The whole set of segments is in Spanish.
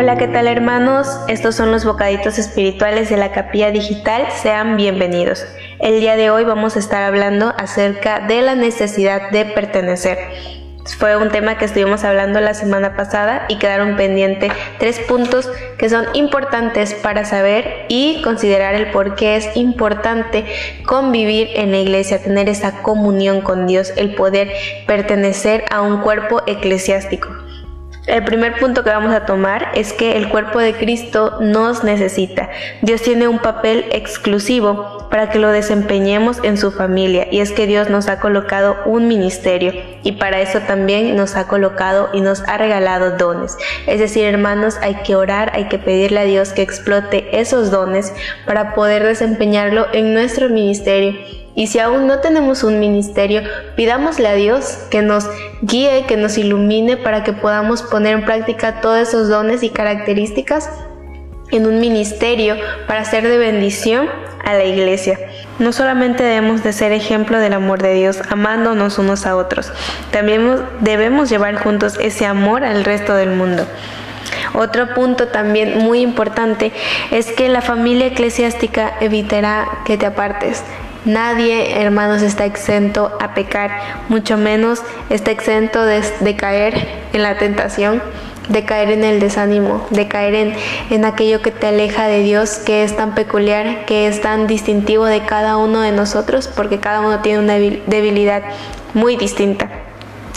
Hola, ¿qué tal hermanos? Estos son los bocaditos espirituales de la capilla digital. Sean bienvenidos. El día de hoy vamos a estar hablando acerca de la necesidad de pertenecer. Fue un tema que estuvimos hablando la semana pasada y quedaron pendientes tres puntos que son importantes para saber y considerar el por qué es importante convivir en la iglesia, tener esa comunión con Dios, el poder pertenecer a un cuerpo eclesiástico. El primer punto que vamos a tomar es que el cuerpo de Cristo nos necesita. Dios tiene un papel exclusivo para que lo desempeñemos en su familia y es que Dios nos ha colocado un ministerio y para eso también nos ha colocado y nos ha regalado dones. Es decir, hermanos, hay que orar, hay que pedirle a Dios que explote esos dones para poder desempeñarlo en nuestro ministerio y si aún no tenemos un ministerio, pidámosle a Dios que nos guíe, que nos ilumine para que podamos poner en práctica todos esos dones y características en un ministerio para ser de bendición a la iglesia. No solamente debemos de ser ejemplo del amor de Dios, amándonos unos a otros, también debemos llevar juntos ese amor al resto del mundo. Otro punto también muy importante es que la familia eclesiástica evitará que te apartes. Nadie, hermanos, está exento a pecar, mucho menos está exento de, caer en la tentación, de caer en el desánimo, de caer en, en aquello que te aleja de Dios, que es tan peculiar, que es tan distintivo de cada uno de nosotros, porque cada uno tiene una debilidad muy distinta.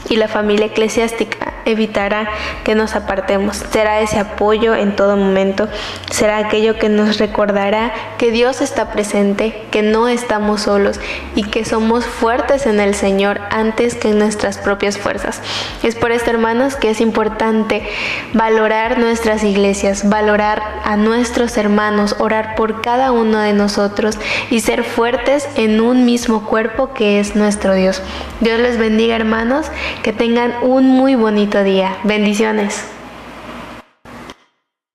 Y la familia eclesiástica evitará que nos apartemos. Será ese apoyo en todo momento. Será aquello que nos recordará que Dios está presente, que no estamos solos y que somos fuertes en el Señor antes que en nuestras propias fuerzas. Es por esto, hermanos, que es importante valorar nuestras iglesias, valorar a nuestros hermanos, orar por cada uno de nosotros y ser fuertes en un mismo cuerpo que es nuestro Dios. Dios les bendiga, hermanos, que tengan un muy día. Bendiciones.